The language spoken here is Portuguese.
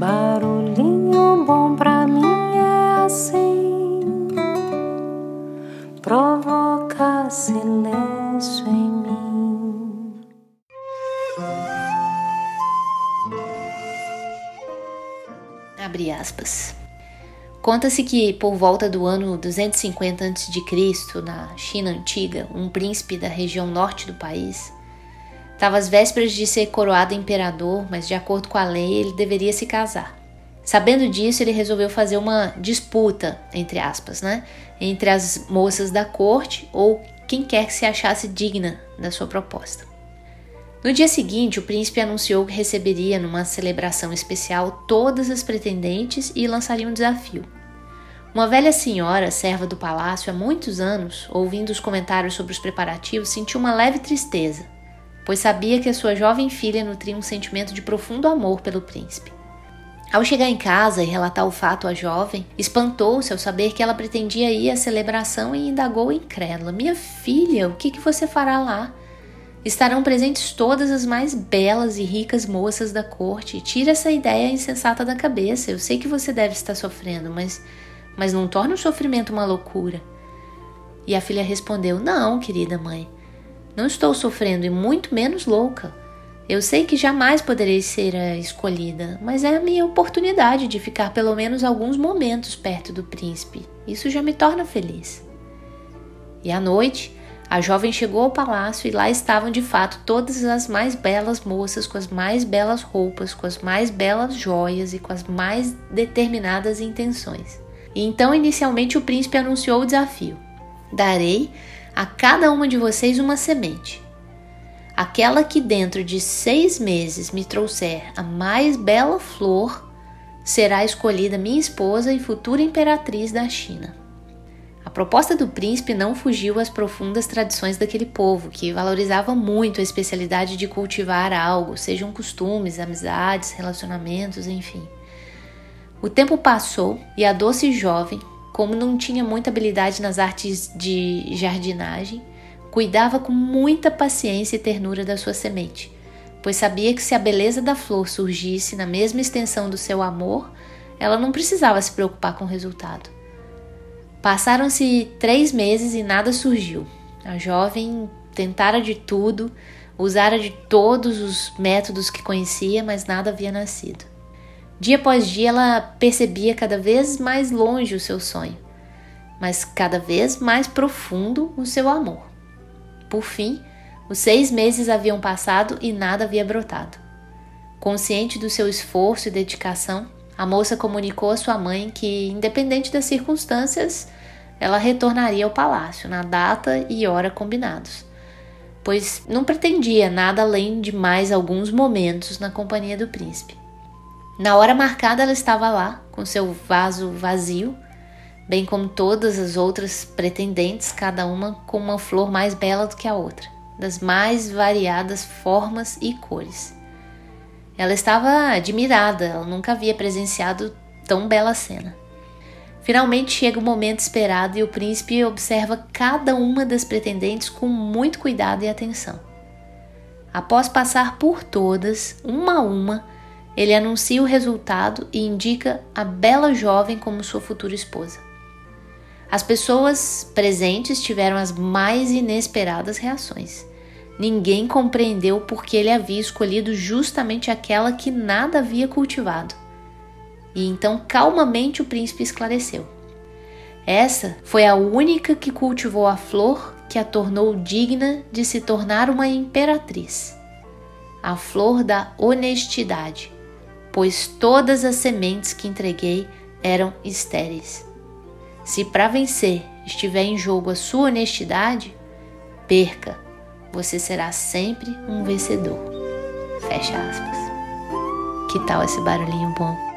Barulhinho bom pra mim é assim, provoca silêncio em mim. Abre aspas. Conta-se que, por volta do ano 250 a.C., na China antiga, um príncipe da região norte do país estava às vésperas de ser coroado imperador, mas de acordo com a lei ele deveria se casar. Sabendo disso, ele resolveu fazer uma disputa, entre aspas, né, entre as moças da corte ou quem quer que se achasse digna da sua proposta. No dia seguinte, o príncipe anunciou que receberia numa celebração especial todas as pretendentes e lançaria um desafio. Uma velha senhora, serva do palácio há muitos anos, ouvindo os comentários sobre os preparativos, sentiu uma leve tristeza, pois sabia que a sua jovem filha nutria um sentimento de profundo amor pelo príncipe. Ao chegar em casa e relatar o fato à jovem, espantou-se ao saber que ela pretendia ir à celebração e indagou incrédula: Minha filha, o que, que você fará lá? Estarão presentes todas as mais belas e ricas moças da corte. Tira essa ideia insensata da cabeça. Eu sei que você deve estar sofrendo, mas, mas não torne o sofrimento uma loucura. E a filha respondeu: Não, querida mãe, não estou sofrendo e muito menos louca. Eu sei que jamais poderei ser a escolhida, mas é a minha oportunidade de ficar pelo menos alguns momentos perto do príncipe. Isso já me torna feliz. E à noite, a jovem chegou ao palácio e lá estavam de fato todas as mais belas moças com as mais belas roupas, com as mais belas joias e com as mais determinadas intenções. E então, inicialmente, o príncipe anunciou o desafio: Darei a cada uma de vocês uma semente. Aquela que dentro de seis meses me trouxer a mais bela flor será escolhida minha esposa e futura imperatriz da China. A proposta do príncipe não fugiu às profundas tradições daquele povo, que valorizava muito a especialidade de cultivar algo, sejam costumes, amizades, relacionamentos, enfim. O tempo passou e a doce jovem, como não tinha muita habilidade nas artes de jardinagem, cuidava com muita paciência e ternura da sua semente, pois sabia que se a beleza da flor surgisse na mesma extensão do seu amor, ela não precisava se preocupar com o resultado. Passaram-se três meses e nada surgiu. A jovem tentara de tudo, usara de todos os métodos que conhecia, mas nada havia nascido. Dia após dia ela percebia cada vez mais longe o seu sonho, mas cada vez mais profundo o seu amor. Por fim, os seis meses haviam passado e nada havia brotado. Consciente do seu esforço e dedicação, a moça comunicou à sua mãe que, independente das circunstâncias, ela retornaria ao palácio na data e hora combinados, pois não pretendia nada além de mais alguns momentos na companhia do príncipe. Na hora marcada, ela estava lá, com seu vaso vazio, bem como todas as outras pretendentes, cada uma com uma flor mais bela do que a outra, das mais variadas formas e cores. Ela estava admirada, ela nunca havia presenciado tão bela cena. Finalmente chega o momento esperado e o príncipe observa cada uma das pretendentes com muito cuidado e atenção. Após passar por todas, uma a uma, ele anuncia o resultado e indica a bela jovem como sua futura esposa. As pessoas presentes tiveram as mais inesperadas reações. Ninguém compreendeu por que ele havia escolhido justamente aquela que nada havia cultivado. E então calmamente o príncipe esclareceu. Essa foi a única que cultivou a flor que a tornou digna de se tornar uma imperatriz. A flor da honestidade, pois todas as sementes que entreguei eram estéreis. Se para vencer estiver em jogo a sua honestidade, perca você será sempre um vencedor. Fecha aspas. Que tal esse barulhinho bom?